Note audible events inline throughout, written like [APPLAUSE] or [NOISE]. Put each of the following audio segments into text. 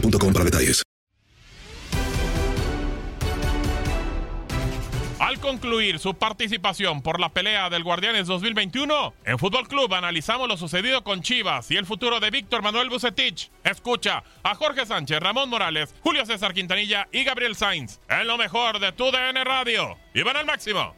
para detalles. Al concluir su participación por la pelea del Guardianes 2021, en Fútbol Club analizamos lo sucedido con Chivas y el futuro de Víctor Manuel Bucetich. Escucha a Jorge Sánchez, Ramón Morales, Julio César Quintanilla y Gabriel Sainz en lo mejor de tu DN Radio. ¡Y van al máximo!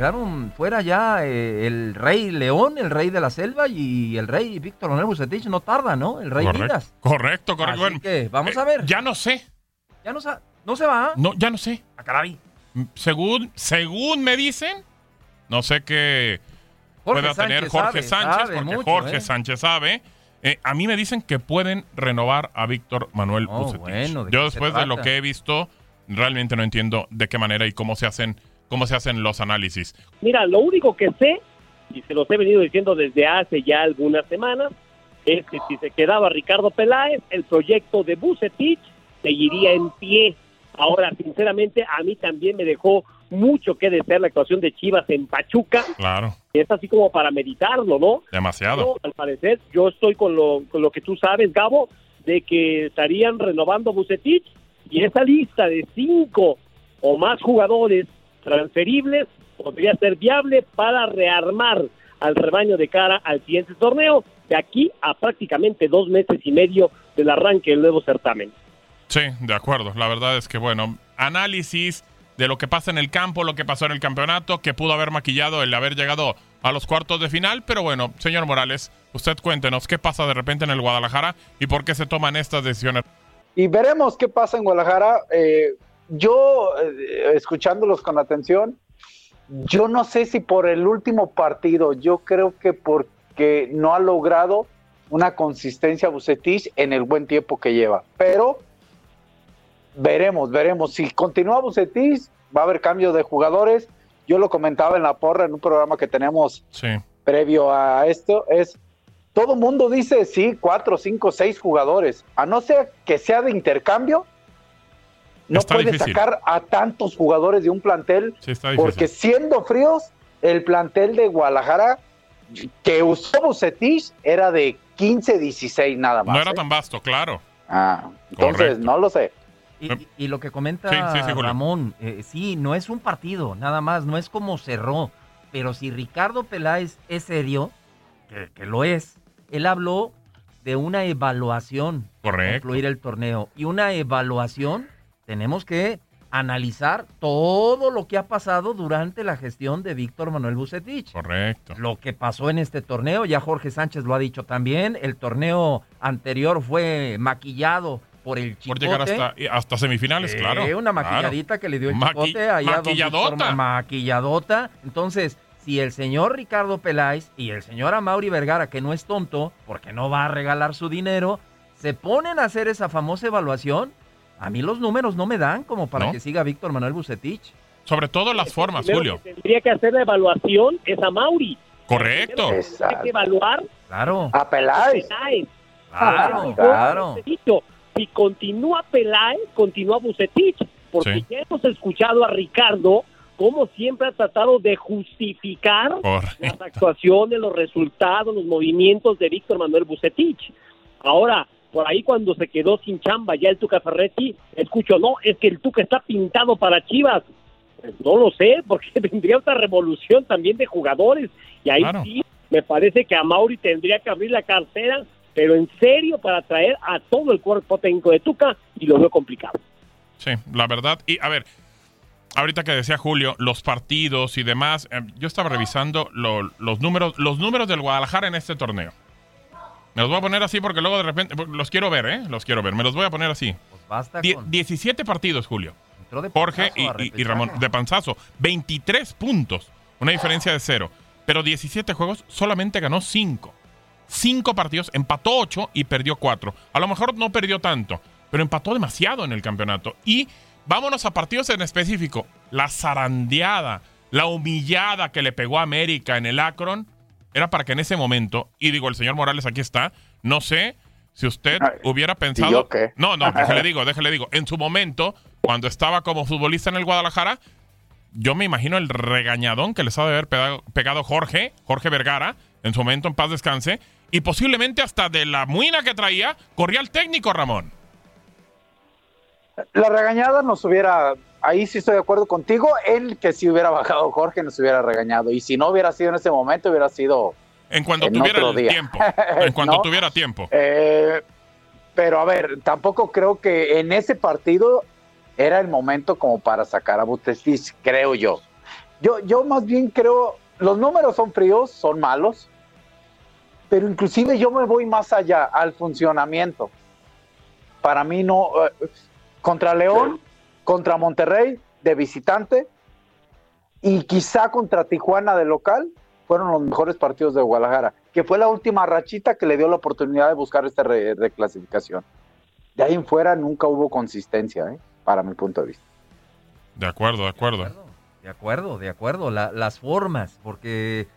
Quedaron fuera ya eh, el rey León, el rey de la selva y el rey Víctor Manuel Bucetich. No tarda, ¿no? El rey Correcto, Midas. correcto, correcto. Así que vamos eh, a ver. Ya no sé. Ya no, no se va. No, ya no sé. Ah, caray. Según, según me dicen, no sé qué pueda tener Jorge sabe, Sánchez, sabe porque mucho, Jorge ¿eh? Sánchez sabe. Eh, a mí me dicen que pueden renovar a Víctor Manuel Oh, Bucetich. bueno, ¿de Yo después de lo que he visto, realmente no entiendo de qué manera y cómo se hacen, cómo se hacen los análisis. Mira, lo único que sé, y se los he venido diciendo desde hace ya algunas semanas, es que si se quedaba Ricardo Peláez, el proyecto de Bucetich seguiría en pie. Ahora, sinceramente, a mí también me dejó mucho que desear la actuación de Chivas en Pachuca. Claro, Es así como para meditarlo, ¿no? demasiado. Al parecer, yo estoy con lo, con lo que tú sabes, Gabo, de que estarían renovando Bucetich y esa lista de cinco o más jugadores transferibles podría ser viable para rearmar al rebaño de cara al siguiente torneo, de aquí a prácticamente dos meses y medio del arranque del nuevo certamen. Sí, de acuerdo. La verdad es que, bueno, análisis de lo que pasa en el campo, lo que pasó en el campeonato, que pudo haber maquillado el haber llegado a los cuartos de final. Pero bueno, señor Morales, usted cuéntenos qué pasa de repente en el Guadalajara y por qué se toman estas decisiones. y veremos qué pasa en Guadalajara. Eh, yo, eh, escuchándolos con atención, yo no sé si por el último partido, yo creo que porque no ha logrado una consistencia Bucetich en el buen tiempo que lleva. Pero veremos, veremos. Si continúa Bucetich, va a haber cambio de jugadores. Yo lo comentaba en la porra en un programa que tenemos Sí, previo a esto es todo mundo dice sí, cuatro, cinco, seis jugadores. A no ser que sea de intercambio, no Está puede difícil. sacar a tantos jugadores de un plantel, sí, está difícil. porque siendo fríos, el plantel de Guadalajara que usó Bucetich era de 15, 16 nada más. no era ¿eh? tan vasto, claro. Ah, entonces, Correcto. no lo sé. Y, y- y lo que comenta Sí, sí, sí, Julio. Ramón, eh, sí, no es un partido, nada más, no es como cerró. Pero si Ricardo Peláez es serio, que, que lo es, él habló de una evaluación para Correcto. concluir el torneo. Y una evaluación tenemos que analizar todo lo que ha pasado durante la gestión de Víctor Manuel Bucetich. Correcto. Lo que pasó en este torneo, ya Jorge Sánchez lo ha dicho también, el torneo anterior fue maquillado por el Por Chicote. llegar hasta, hasta semifinales, Eh, claro. una claro. maquilladita que le dio el Maqui- Chicote allá a don maquilladota. Maquilladota. Entonces, si el señor Ricardo Peláez y el señor Amaury Vergara, que no es tonto, porque no va a regalar su dinero, se ponen a hacer esa famosa evaluación, a mí los números no me dan como para ¿No? que siga Víctor Manuel Bucetich. Sobre todo las formas, Primero Julio. que tendría que hacer la evaluación es a Mauri. Correcto. Tiene que evaluar Claro. A Peláez. Peláez. Claro, claro. dicho, si continúa Peláez, continúa Bucetich, porque Sí. ya hemos escuchado a Ricardo como siempre ha tratado de justificar Correcto. las actuaciones, los resultados, los movimientos de Víctor Manuel Bucetich. Ahora, por ahí cuando se quedó sin chamba ya el Tuca Ferretti, escucho, no, es que el Tuca está pintado para Chivas. Pues no lo sé, [LAUGHS] porque vendría otra revolución también de jugadores. Y ahí Claro. sí, me parece que a Mauri tendría que abrir la cartera, pero en serio para traer a todo el cuerpo técnico de Tuca, y lo veo complicado. Sí, la verdad. Y a ver, ahorita que decía Julio, los partidos y demás, eh, yo estaba revisando lo- los números, los números del Guadalajara en este torneo. Me los voy a poner así porque luego de repente porque los quiero ver, ¿eh? Los quiero ver. Me los voy a poner así. Pues basta Die- con... 17 partidos, Julio. entró de Jorge y. Ramón de panzazo. 23 puntos. Una diferencia de cero. Pero 17 juegos, solamente ganó 5. 5 partidos, empató 8 y perdió 4. A lo mejor no perdió tanto, pero empató demasiado en el campeonato. Y vámonos a partidos en específico. La zarandeada, la humillada que le pegó a América en el Akron, era para que en ese momento, y digo, el señor Morales aquí está, no sé si usted hubiera ¿y pensado... yo qué? No, no, [LAUGHS] déjale digo, déjale digo. En su momento, cuando estaba como futbolista en el Guadalajara, yo me imagino el regañadón que les ha de haber pegado, pegado Jorge, Jorge Vergara, en su momento en paz descanse, y posiblemente hasta de la muina que traía, corría el técnico Ramón. La regañada nos hubiera, ahí sí estoy de acuerdo contigo, él que si hubiera bajado Jorge nos hubiera regañado. Y si no hubiera sido en ese momento, hubiera sido... En cuanto En tuviera el tiempo. En [LAUGHS] cuanto ¿No? tuviera tiempo. Eh, pero a ver, tampoco creo que en ese partido era el momento como para sacar a Butestis, creo yo. Yo, yo más bien creo, los números son fríos, son malos, pero inclusive yo me voy más allá al funcionamiento. Para mí no, eh, contra León, contra Monterrey de visitante y quizá contra Tijuana de local, fueron los mejores partidos de Guadalajara, que fue la última rachita que le dio la oportunidad de buscar esta re- reclasificación. De ahí en fuera nunca hubo consistencia, ¿eh? para mi punto de vista. De acuerdo, de acuerdo. De acuerdo, de acuerdo. La- las formas, porque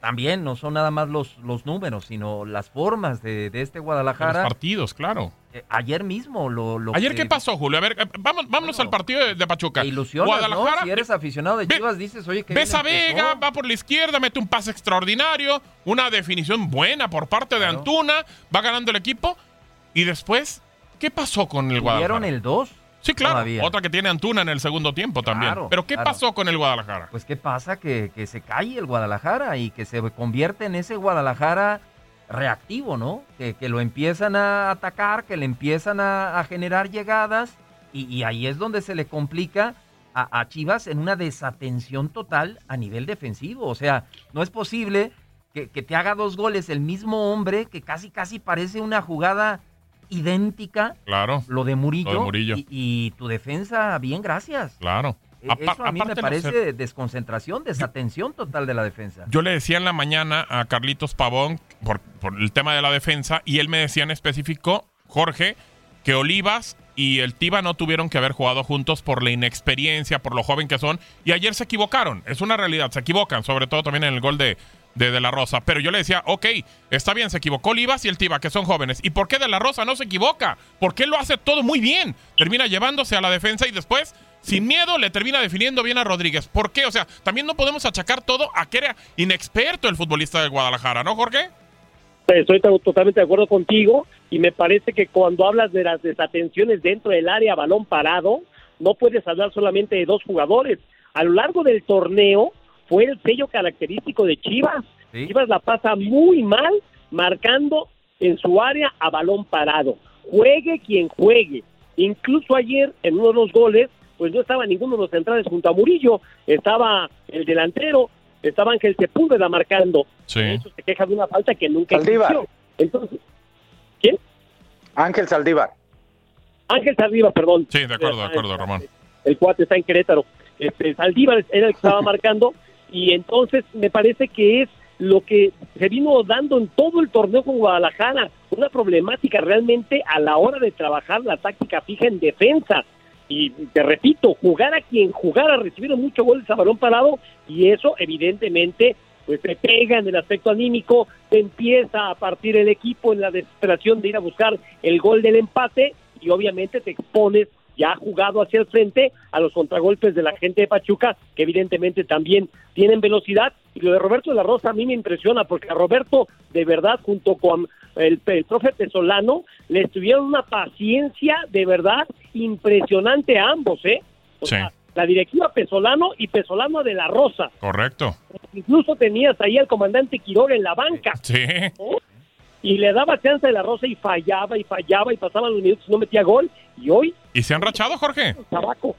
también no son nada más los, los números, sino las formas de, de este Los Guadalajara. partidos, claro. Eh, ayer mismo lo, lo Ayer, que- ¿qué pasó, Julio? A ver, eh, vamos, vámonos al partido de, de Pachuca. Te ilusionas, Guadalajara, ¿no? Si eres aficionado de Ve- Chivas, dices, oye, que Ves a Vega, va por la izquierda, mete un pase extraordinario, una definición buena por parte de Claro. Antuna, va ganando el equipo. Y después, ¿qué pasó con el Tuvieron Guadalajara? el 2. Sí, claro, todavía. otra que tiene Antuna en el segundo tiempo también. Claro, Pero ¿qué claro. pasó con el Guadalajara? Pues qué pasa que, que se cae el Guadalajara y que se convierte en ese Guadalajara reactivo, ¿no? Que, que lo empiezan a atacar, que le empiezan a, a generar llegadas y, y ahí es donde se le complica a, a Chivas en una desatención total a nivel defensivo. O sea, no es posible que, que te haga dos goles el mismo hombre que casi casi parece una jugada idéntica, Claro, lo de Murillo, Lo de Murillo. Y, y tu defensa, bien, gracias. claro. E- Eso a mí me no parece sé, desconcentración, desatención total de la defensa. Yo le decía en la mañana a Carlitos Pavón por, por el tema de la defensa y él me decía en específico, Jorge, que Olivas y el Tiba no tuvieron que haber jugado juntos por la inexperiencia, por lo joven que son. Y ayer se equivocaron, es una realidad, se equivocan, sobre todo también en el gol de, de De La Rosa. Pero yo le decía, ok, está bien, se equivocó Olivas y el Tiba, que son jóvenes. ¿Y por qué De La Rosa no se equivoca? Porque lo hace todo muy bien. Termina llevándose a la defensa y después, sin miedo, le termina definiendo bien a Rodríguez. ¿Por qué? O sea, también no podemos achacar todo a que era inexperto el futbolista de Guadalajara, ¿no, Jorge? Estoy to- totalmente de acuerdo contigo y me parece que cuando hablas de las desatenciones dentro del área balón parado, no puedes hablar solamente de dos jugadores. A lo largo del torneo fue el sello característico de Chivas. Sí. Chivas la pasa muy mal marcando en su área a balón parado. Juegue quien juegue. Incluso ayer en uno de los goles pues no estaba ninguno de los centrales junto a Murillo, estaba el delantero, estaba Ángel Sepúlveda marcando. Sí. De hecho, se queja de una falta que nunca Saldívar. existió. Entonces, ¿quién? Ángel Saldívar. Ángel Saldívar, perdón. Sí, de acuerdo, de acuerdo, Ramón. El cuate está en Querétaro. Este, Saldívar era el que estaba marcando y entonces me parece que es lo que se vino dando en todo el torneo con Guadalajara, una problemática realmente a la hora de trabajar la táctica fija en defensa. Y te repito, jugar a quien jugara, recibieron muchos goles a balón parado y eso evidentemente pues te pega en el aspecto anímico, te empieza a partir el equipo en la desesperación de ir a buscar el gol del empate y obviamente te expones ya jugado hacia el frente a los contragolpes de la gente de Pachuca, que evidentemente también tienen velocidad. Y lo de Roberto de la Rosa a mí me impresiona, porque a Roberto, de verdad, junto con el, el profe Pesolano, les tuvieron una paciencia de verdad impresionante a ambos, ¿eh? O Sí. sea, la directiva Pesolano y Pesolano de la Rosa. Correcto. Incluso tenías ahí al comandante Quiroga en la banca. Sí. ¿no? Y le daba chance de la Rosa y fallaba y fallaba y pasaban los minutos y no metía gol. Y hoy, ¿Y se han rachado, Jorge? tabaco.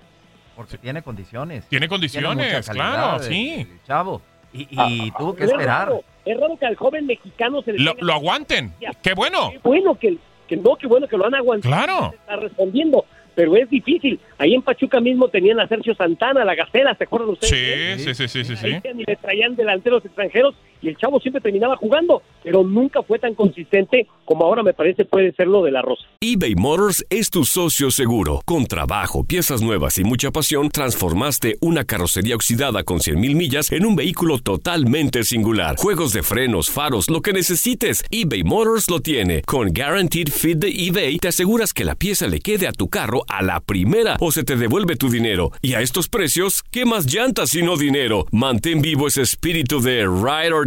Porque tiene condiciones. Tiene condiciones, claro, sí. el chavo. Y, y Ah, tuvo que es esperar. raro, es raro que al joven mexicano se le Lo, lo aguanten. Qué bueno. Qué bueno que, que no, qué bueno que lo han aguantado. Claro. Se Está respondiendo, pero es difícil. Ahí en Pachuca mismo tenían a Sergio Santana, la Gacela, ¿se acuerdan ustedes? Sí, sí, sí, sí, sí, Ahí sí. tenían y le traían delanteros extranjeros y el chavo siempre terminaba jugando, pero nunca fue tan consistente como ahora me parece puede ser lo de la Rosa. eBay Motors es tu socio seguro. Con trabajo, piezas nuevas y mucha pasión, transformaste una carrocería oxidada con 100.000 millas en un vehículo totalmente singular. Juegos de frenos, faros, lo que necesites, eBay Motors lo tiene. Con Guaranteed Fit de eBay, te aseguras que la pieza le quede a tu carro a la primera o se te devuelve tu dinero. Y a estos precios, ¿qué más llantas sino dinero? Mantén vivo ese espíritu de Ride or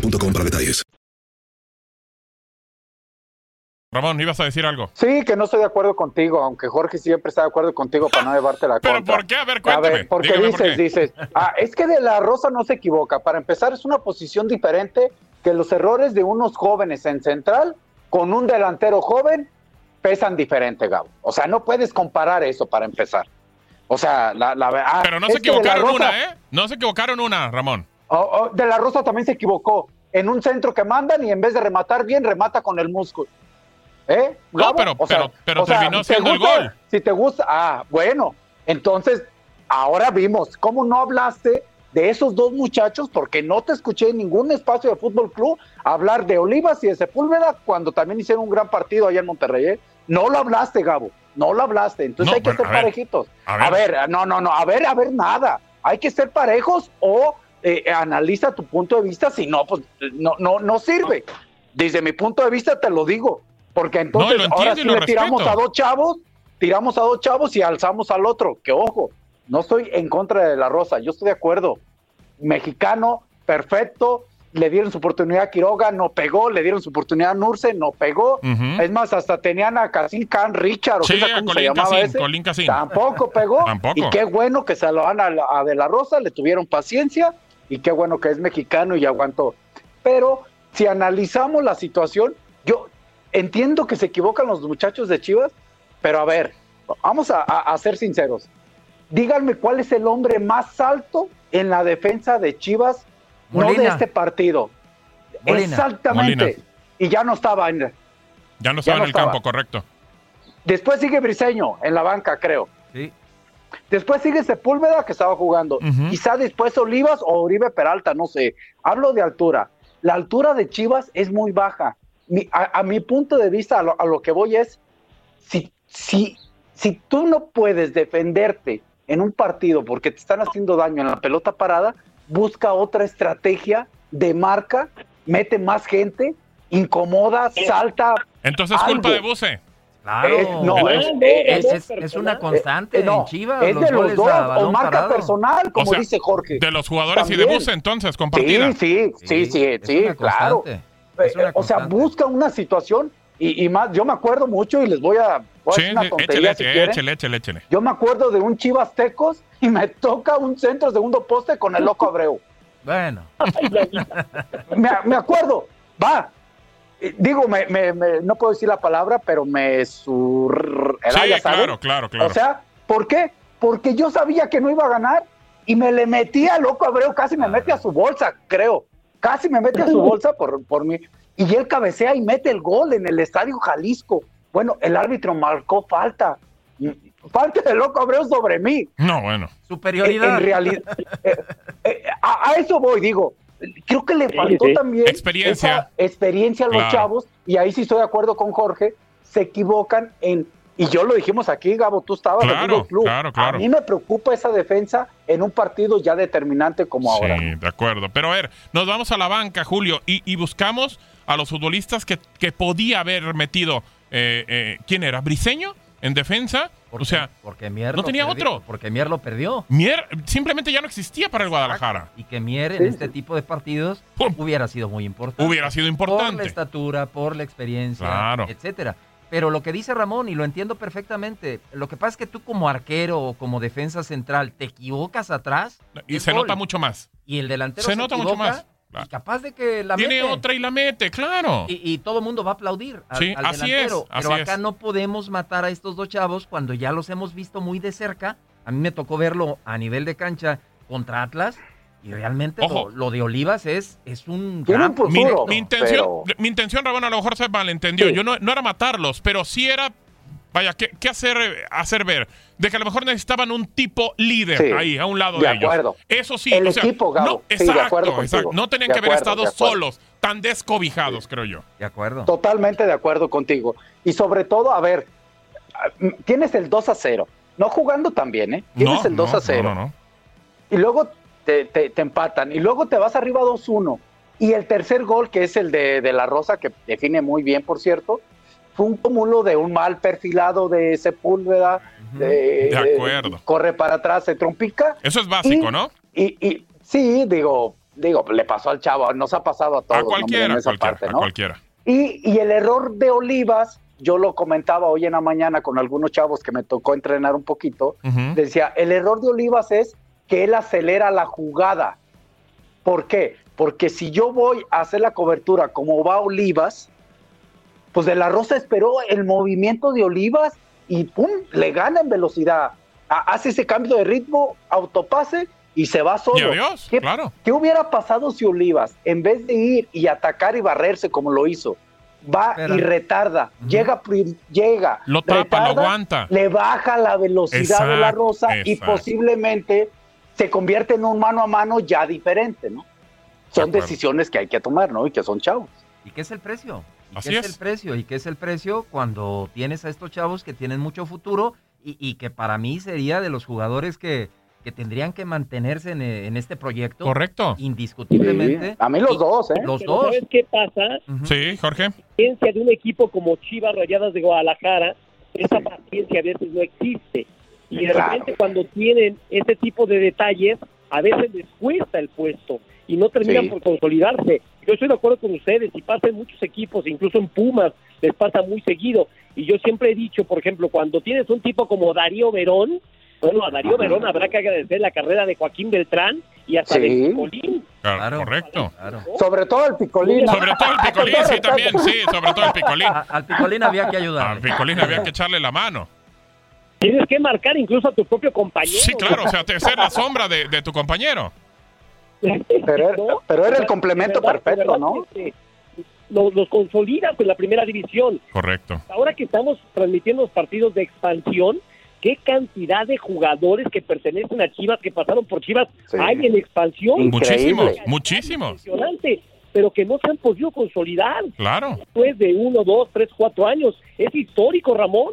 boostmobile.com para detalles. Ramón, ibas a decir algo. Sí, que no estoy de acuerdo contigo, aunque Jorge siempre está de acuerdo contigo para no llevarte la [LAUGHS] ¿Pero contra. por qué? A ver, A cuéntame. ver, porque Dígame dices, por qué. dices, ah, es que de la Rosa no se equivoca. Para empezar, es una posición diferente que los errores de unos jóvenes en central con un delantero joven pesan diferente, Gabo. O sea, no puedes comparar eso para empezar. O sea, la, la ah, Pero no es se que de la equivocaron Rosa- una, ¿eh? No se equivocaron una, Ramón. Oh, oh, de la Rosa también se equivocó. En un centro que mandan y en vez de rematar bien, remata con el músculo. ¿Eh? No, Gabo? pero- O sea- pero- pero o sea, terminó ¿te siendo el gol. Si te gusta, ah, bueno. Entonces, ahora vimos cómo no hablaste de esos dos muchachos, porque no te escuché en ningún espacio de Fútbol Club hablar de Olivas y de Sepúlveda cuando también hicieron un gran partido allá en Monterrey. ¿eh? No lo hablaste, Gabo. No lo hablaste. Entonces No, hay que ser a ver, parejitos. a A ver. ver. no, no, no. A ver, a ver, nada. Hay que ser parejos o eh, analiza tu punto de vista. Si no, pues no, no, no sirve. Desde mi punto de vista te lo digo. Porque entonces ahora entiendo sí le tiramos respeto. a dos chavos, tiramos a dos chavos y alzamos al otro. Que ojo, no estoy en contra de la Rosa, yo estoy de acuerdo. Mexicano, perfecto, le dieron su oportunidad a Quiroga, no pegó, le dieron su oportunidad a Nurse, no pegó. Es más, hasta tenían a Casil Khan Richard, o Sí, qué sé a cómo se llamaba ese. Colín. Tampoco pegó. [LAUGHS] Tampoco. Y qué bueno que se lo van a, a De La Rosa, le tuvieron paciencia y qué bueno que es mexicano y aguantó. Pero si analizamos la situación, yo entiendo que se equivocan los muchachos de Chivas, pero a ver, vamos a, a- a ser sinceros. Díganme cuál es el hombre más alto en la defensa de Chivas, no de este partido. Molina. Exactamente. Molina. Y ya no estaba en. Ya no estaba no en el estaba. campo, correcto. Después sigue Briseño en la banca, creo. Sí. Después sigue Sepúlveda que estaba jugando. Quizá después Olivas o Oribe Peralta, no sé. Hablo de altura. La altura de Chivas es muy baja. Mi- a, a mi punto de vista, a lo, a lo que voy es, si, si, si tú no puedes defenderte en un partido porque te están haciendo daño en la pelota parada, busca otra estrategia de marca, mete más gente, incomoda, salta. Entonces, culpa algo. de Buse. Claro. Eh, no, es, es- es- es una constante Eh, no, en Chivas. es de los dos, a o marca parado. personal, como O sea, dice Jorge. De los jugadores y de. Buse, entonces, compartida. Sí, sí, sí, sí, es sí, una claro. es Eh, o sea, busca una situación y, y más, yo me acuerdo mucho y les voy a, voy a Sí, decir una tontería si quieren. échele, échele, échele. Yo me acuerdo de un Chivas Tecos y me toca un centro segundo poste con el loco Abreu. Bueno, [LAUGHS] me, me acuerdo, va. Eh, Digo, me, me- me- no puedo decir la palabra, pero me sur... Sí, ya claro, claro, claro. O sea, ¿por qué? Porque yo sabía que no iba a ganar y me le metí a loco Abreu, casi me mete a su bolsa, creo. Casi me mete a su [LAUGHS] bolsa por, por mí. Y él cabecea y mete el gol en el Estadio Jalisco. Bueno, el árbitro marcó falta. Falta de loco Abreu sobre mí. No, bueno. superioridad. En realidad, eh, eh, a, a eso voy, digo. Creo que le faltó sí. también Experiencia. esa experiencia a los Claro. chavos, y ahí sí estoy de acuerdo con Jorge, se equivocan en, y yo lo dijimos aquí, Gabo, tú estabas en el club. claro, claro. A mí me preocupa esa defensa en un partido ya determinante como ahora. Sí, de acuerdo. Pero a ver, nos vamos a la banca, Julio, y, y buscamos a los futbolistas que, que podía haber metido. eh, eh, ¿Quién era? ¿Briseño? ¿En defensa? Porque- o sea, porque Mier no tenía perdió, otro. Porque Mier lo perdió. Mier simplemente ya no existía para el Guadalajara. Y que Mier en este tipo de partidos Pum. hubiera sido muy importante. Hubiera sido Por la importante. estatura, por la experiencia, Claro. etcétera. Pero lo que dice Ramón, y lo entiendo perfectamente, lo que pasa es que tú como arquero o como defensa central te equivocas atrás Y se gol. nota mucho más. y el delantero Se se, nota mucho más. Claro. y capaz de que la Tiene mete. otra y la mete, claro. Y, y todo el mundo va a aplaudir al, Sí, al así delantero. es, pero así acá es. no podemos matar a estos dos chavos cuando ya los hemos visto muy de cerca. A mí me tocó verlo a nivel de cancha contra Atlas. Y realmente Ojo. lo, lo de Olivas es, es un gran Mi, mi intención, pero- mi intención, Ramón, a lo mejor se malentendió. Sí. Yo no, no era matarlos, pero sí era, vaya, ¿qué, qué hacer, hacer ver? De que a lo mejor necesitaban un tipo líder Sí, ahí, a un lado de de, ellos. acuerdo. Eso sí. El o sea, equipo, Gabo. No, Sí, de exacto, exacto. No tenían De que haber estado solos, tan descobijados, creo yo. De acuerdo. Totalmente de acuerdo contigo. Y sobre todo, a ver, tienes el 2 a 0. No jugando tan bien, ¿eh? Tienes No, el 2 no, a 0. No, no, no. y luego te, te- te empatan y luego te vas arriba 2-1 y el tercer gol que es el de, de la Rosa que define muy bien por cierto fue un cúmulo de un mal perfilado de Sepúlveda de, De acuerdo. corre para atrás se trompica Eso es básico, Y- ¿no? y, y sí digo digo le pasó al chavo nos ha pasado a todos A cualquiera, en a esa cualquiera, parte a ¿no? cualquiera. Y, y el error de Olivas, yo lo comentaba hoy en la mañana con algunos chavos que me tocó entrenar un poquito, decía, el error de Olivas es que él acelera la jugada. ¿Por qué? Porque si yo voy a hacer la cobertura como va Olivas, pues de la Rosa esperó el movimiento de Olivas y ¡pum! le gana en velocidad. Ha- Hace ese cambio de ritmo, autopase y se va solo. Y adiós, ¿Qué, claro. ¿Qué hubiera pasado si Olivas, en vez de ir y atacar y barrerse como lo hizo, va Espera. y retarda, llega, llega, Lo tapa, lo aguanta. le baja la velocidad de la Rosa y posiblemente se convierte en un mano a mano ya diferente, ¿no? Son decisiones que hay que tomar, ¿no? Y que son chavos. ¿Y qué es el precio? ¿Y Así qué es. es. el precio? ¿Y qué es el precio cuando tienes a estos chavos que tienen mucho futuro y, y que para mí sería de los jugadores que, que tendrían que mantenerse en, en este proyecto? Correcto. Indiscutiblemente. Sí, a mí los Y- dos, ¿eh? Los Pero dos. ¿Sabes qué pasa? Sí, Jorge. paciencia de un equipo como Chivas Rayadas de Guadalajara, esa paciencia a veces no existe. Y de Claro. repente cuando tienen ese tipo de detalles, a veces les cuesta el puesto y no terminan Sí. por consolidarse. Yo estoy de acuerdo con ustedes, y pasa en muchos equipos, incluso en Pumas, les pasa muy seguido. Y yo siempre he dicho, por ejemplo, cuando tienes un tipo como Darío Verón, bueno, a Darío Verón habrá que agradecer la carrera de Joaquín Beltrán y hasta Sí. de Picolín. Claro, correcto. Sobre todo el picolín. Sobre todo el picolín, sí, también, sí, sobre todo el picolín. A- al picolín había que ayudar. Al picolín había que echarle la mano. Tienes que marcar incluso a tu propio compañero. Sí, claro, o sea, te ser la sombra de, de tu compañero. Pero, era- pero era el complemento ¿Verdad? perfecto. ¿no? Los, los consolidas en la primera división. Correcto. Ahora que estamos transmitiendo los partidos de expansión, qué cantidad de jugadores que pertenecen a Chivas, que pasaron por Chivas, Sí. hay en expansión. Muchísimos, muchísimos. Impresionante, pero que no se han podido consolidar Claro. después de uno, dos, tres, cuatro años. Es histórico, Ramón.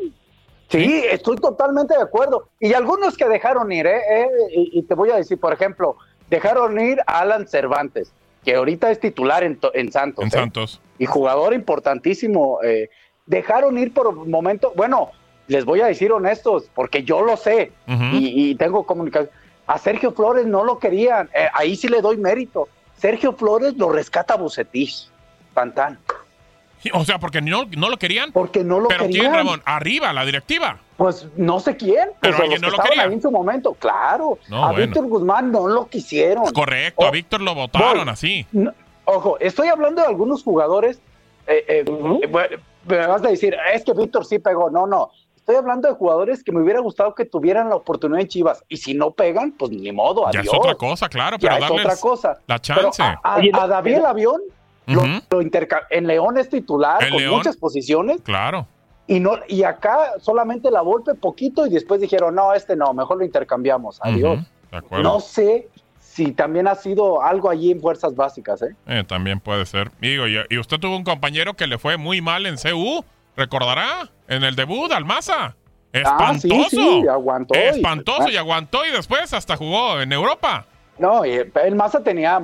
Sí, estoy totalmente de acuerdo. Y algunos que dejaron ir, ¿eh? Eh, y, y te voy a decir, por ejemplo, dejaron ir a Alan Cervantes, que ahorita es titular en, to- en Santos. En ¿eh? Santos. Y jugador importantísimo. eh, dejaron ir por un momento, bueno, les voy a decir honestos, porque yo lo sé y, y tengo comunicación. A Sergio Flores no lo querían, eh, ahí sí le doy mérito. Sergio Flores lo rescata Bucetich, Pantán, O sea, porque no, no lo querían. porque no lo Pero querían. ¿quién, Ramón? Arriba, la directiva. Pues no sé quién, Pero pues, alguien los no que lo quería. ahí en su momento, claro. No, a bueno. Víctor Guzmán no lo quisieron. Correcto, a Víctor lo votaron voy. así. No, ojo, estoy hablando de algunos jugadores. eh, eh, eh, bueno, me vas a decir, es que Víctor sí pegó. No, no. Estoy hablando de jugadores que me hubiera gustado que tuvieran la oportunidad en Chivas. Y si no pegan, pues ni modo, Ya adiós. es otra cosa, claro, Ya pero es darles otra cosa. la Pero chance. a, a- a David el Avión lo, lo interca- en León es titular En con León. muchas posiciones Claro. Y no y acá solamente la golpe poquito y después dijeron, no, este no, mejor lo intercambiamos. Adiós. No sé si también ha sido algo allí en fuerzas básicas, ¿eh? Eh, también puede ser. Digo, y, y usted tuvo un compañero que le fue muy mal en CU, ¿recordará? En el debut, Almaza. Ah, sí, Espantoso. sí, aguantó Espantoso y aguantó y después hasta jugó en Europa. No, el Maza tenía.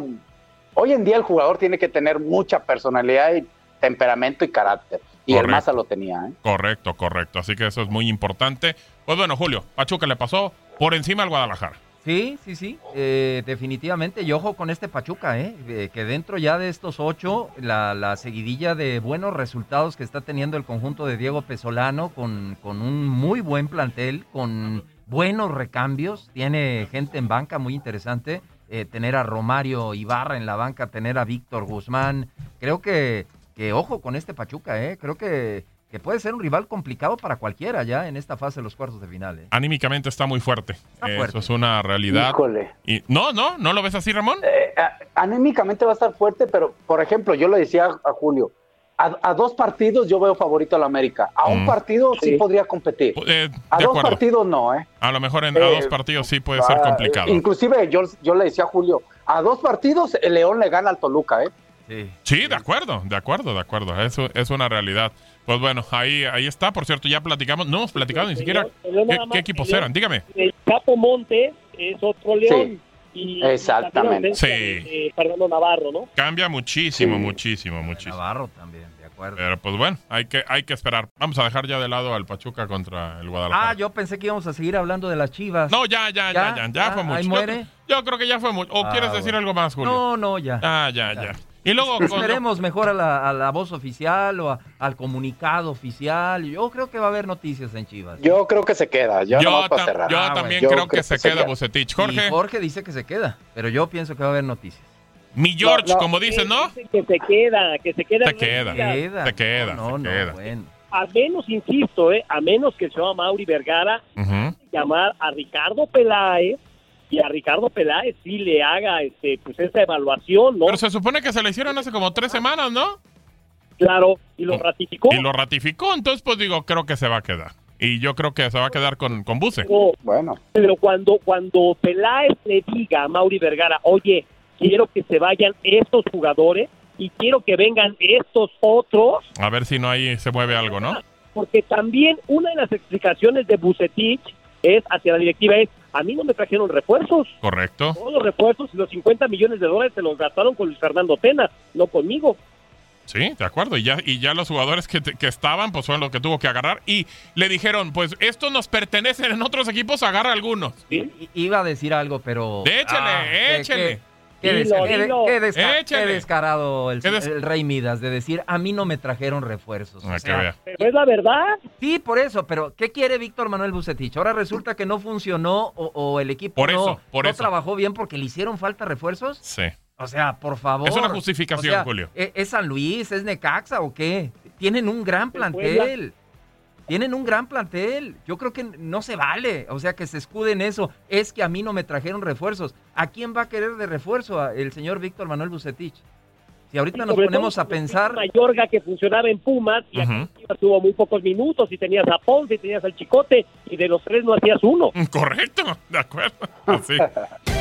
Hoy en día el jugador tiene que tener mucha personalidad y temperamento y carácter. Y el Correcto. Maza lo tenía, ¿eh? Correcto, correcto. Así que eso es muy importante. Pues bueno, Julio, Pachuca le pasó por encima al Guadalajara. Sí, sí, sí, eh, definitivamente. Y ojo con este Pachuca, ¿eh? Eh, que dentro ya de estos ocho, la, la seguidilla de buenos resultados que está teniendo el conjunto de Diego Pesolano, con, con un muy buen plantel, con buenos recambios, tiene gente en banca muy interesante. eh, tener a Romario Ibarra en la banca, tener a Víctor Guzmán. Creo que, que ojo con este Pachuca, ¿eh? Creo que, que puede ser un rival complicado para cualquiera ya en esta fase de los cuartos de final. ¿eh? Anímicamente está muy fuerte. Está Eso fuerte. es una realidad. Híjole. Y, no, no, ¿no lo ves así, Ramón? Eh, anímicamente va a estar fuerte, pero por ejemplo, yo le decía a, Julio, a, a dos partidos yo veo favorito al América. A un Mm. partido sí, Sí. podría competir. Eh, A dos acuerdo. partidos no, ¿eh? A lo mejor en a Eh, dos partidos sí puede ser Ah, complicado. Inclusive yo, yo le decía a Julio, a dos partidos el León le gana al Toluca, ¿eh? Sí. Sí, de acuerdo, de acuerdo, de acuerdo. Eso es una realidad. Pues bueno, ahí, ahí está. Por cierto, ya platicamos. No hemos platicado ni siquiera qué, qué equipos eran. Dígame. El Capo Montes es otro León. Y, exactamente. y ausencia Sí. de Fernando Navarro, ¿no? Cambia muchísimo, Sí. muchísimo, muchísimo. Navarro también, de acuerdo. Pero pues bueno, hay que, hay que esperar. Vamos a dejar ya de lado al Pachuca contra el Guadalajara. Ah, yo pensé que íbamos a seguir hablando de las chivas. No, ya, ya, ya, ¿Ya? ya, ya, ¿Ya? fue mucho. ¿Ahí Yo- muere? Yo, creo que ya fue mucho. ¿O Ah, quieres decir bueno. algo más, Julio? No, no, ya. Ah, ya, ya. Y luego, con- Esperemos mejor a la, a la voz oficial o a- al comunicado oficial. Yo creo que va a haber noticias en Chivas. Yo creo que se queda, ya yo, nomás para tam- cerrar. yo Ah, también bueno. creo Yo que se queda Bucetich. Y Jorge, Jorge dice que se queda, pero yo pienso que va a haber noticias. mi George, No, no. como dicen, ¿no? Dice Que se queda, que se queda. Se queda. Queda. Se queda, No, se no, queda. bueno. A menos, insisto, ¿eh? a menos que el señor Mauri Vergara llamar a Ricardo Peláez y a Ricardo Peláez sí le haga este pues esa evaluación, ¿no? Pero se supone que se le hicieron hace como tres semanas, ¿no? Claro, y lo ratificó. Y lo ratificó, entonces pues digo, creo que se va a quedar. Y yo creo que se va a quedar con, con Buce. Pero- Bueno, Pero cuando, cuando Peláez le diga a Mauri Vergara, oye, quiero que se vayan estos jugadores y quiero que vengan estos otros, A ver si no ahí se mueve algo, ¿no? porque también una de las explicaciones de Bucetich es hacia la directiva es, a mí no me trajeron refuerzos, Correcto. todos los refuerzos y los 50 millones de dólares se los gastaron con Luis Fernando Tena, no conmigo. Sí, de acuerdo. Y ya, y ya los jugadores que, que estaban, pues fueron los que tuvo que agarrar. Y le dijeron, pues estos nos pertenecen en otros equipos, agarra algunos. I- Iba a decir algo, pero. Échele, échele. Qué, qué Dilo, desca- qué de- dilo. qué desca- Échele. qué descarado el, Qué des- el Rey Midas de decir, a mí no me trajeron refuerzos. Ah, O sea. Pero es la verdad. Sí, por eso, pero ¿qué quiere Víctor Manuel Bucetich? Ahora resulta que no funcionó o, o el equipo Por no, eso, por no eso. trabajó bien porque le hicieron falta refuerzos. Sí. O sea, por favor. Es una justificación, O sea, Julio. ¿e- ¿Es San Luis? ¿Es Necaxa o qué? Tienen un gran plantel. Tienen un gran plantel. Yo creo que no se vale. O sea, que se escude en eso. Es que a mí no me trajeron refuerzos. ¿A quién va a querer de refuerzo? El señor Víctor Manuel Bucetich. Si ahorita nos ponemos a pensar. Mayorga que funcionaba en Pumas y aquí tuvo muy pocos minutos y tenías a Ponce y tenías al Chicote y de los tres no hacías uno. [LAUGHS] Correcto, de acuerdo. Así. [LAUGHS]